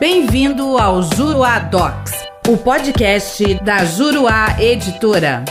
Bem-vindo ao Juruá Docs, o podcast da Juruá Editora.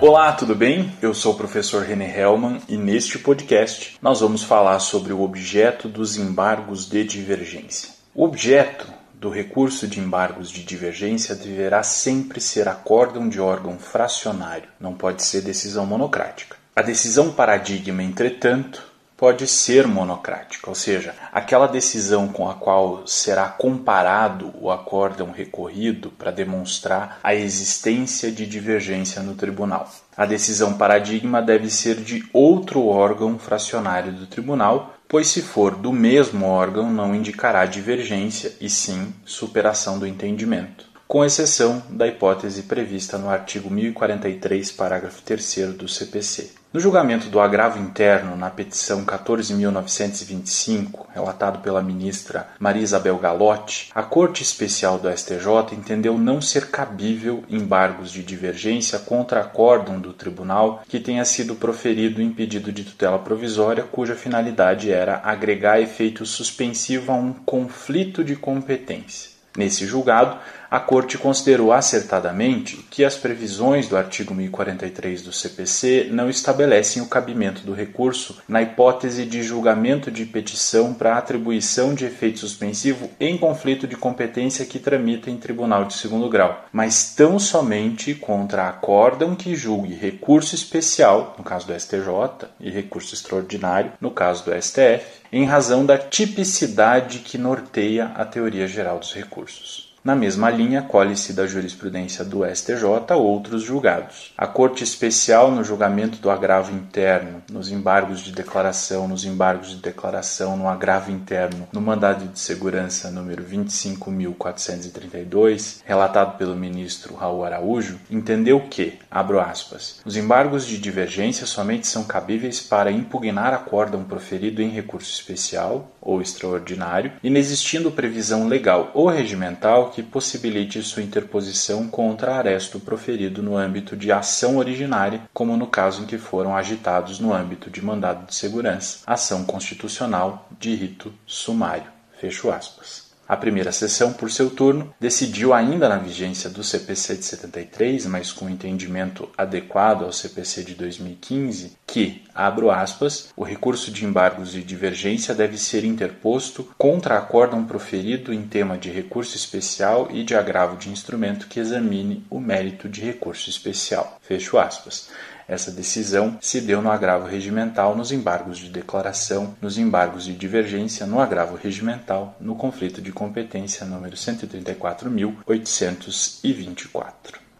Olá, tudo bem? Eu sou o professor René Hellman e neste podcast nós vamos falar sobre o objeto dos embargos de divergência. O objeto do recurso de embargos de divergência deverá sempre ser acórdão de órgão fracionário, não pode ser decisão monocrática. A decisão paradigma, entretanto, pode ser monocrática, ou seja, aquela decisão com a qual será comparado o acórdão recorrido para demonstrar a existência de divergência no tribunal. A decisão paradigma deve ser de outro órgão fracionário do tribunal, pois se for do mesmo órgão não indicará divergência e sim superação do entendimento com exceção da hipótese prevista no artigo 1043, parágrafo 3 do CPC. No julgamento do agravo interno na petição 14.925, relatado pela ministra Maria Isabel Galotti, a Corte Especial do STJ entendeu não ser cabível embargos de divergência contra acórdão do tribunal que tenha sido proferido em pedido de tutela provisória cuja finalidade era agregar efeito suspensivo a um conflito de competência. Nesse julgado, a Corte considerou acertadamente que as previsões do artigo 1043 do CPC não estabelecem o cabimento do recurso na hipótese de julgamento de petição para atribuição de efeito suspensivo em conflito de competência que tramita em tribunal de segundo grau, mas tão somente contra acórdão que julgue recurso especial, no caso do STJ, e recurso extraordinário, no caso do STF, em razão da tipicidade que norteia a teoria geral dos recursos. Na mesma linha, colhe-se da jurisprudência do STJ outros julgados. A Corte Especial, no julgamento do agravo interno, nos embargos de declaração, nos embargos de declaração, no agravo interno, no mandado de segurança número 25.432, relatado pelo ministro Raul Araújo, entendeu que, abro aspas, os embargos de divergência somente são cabíveis para impugnar acórdão proferido em recurso especial ou extraordinário, inexistindo previsão legal ou regimental que possibilite sua interposição contra aresto proferido no âmbito de ação originária, como no caso em que foram agitados no âmbito de mandado de segurança, ação constitucional de rito sumário. Fecho aspas. A primeira sessão, por seu turno, decidiu ainda na vigência do CPC de 73, mas com entendimento adequado ao CPC de 2015, que, abro aspas, o recurso de embargos de divergência deve ser interposto contra acórdão proferido em tema de recurso especial e de agravo de instrumento que examine o mérito de recurso especial. Fecho aspas. Essa decisão se deu no agravo regimental, nos embargos de declaração, nos embargos de divergência, no agravo regimental, no conflito de competência número 134.824.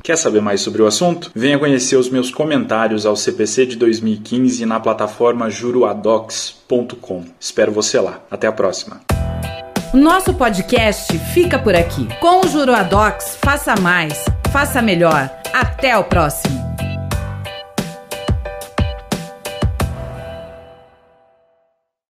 Quer saber mais sobre o assunto? Venha conhecer os meus comentários ao CPC de 2015 na plataforma juruadocs.com. Espero você lá. Até a próxima. Nosso podcast fica por aqui. Com o Juruadocs, faça mais, faça melhor. Até o próximo.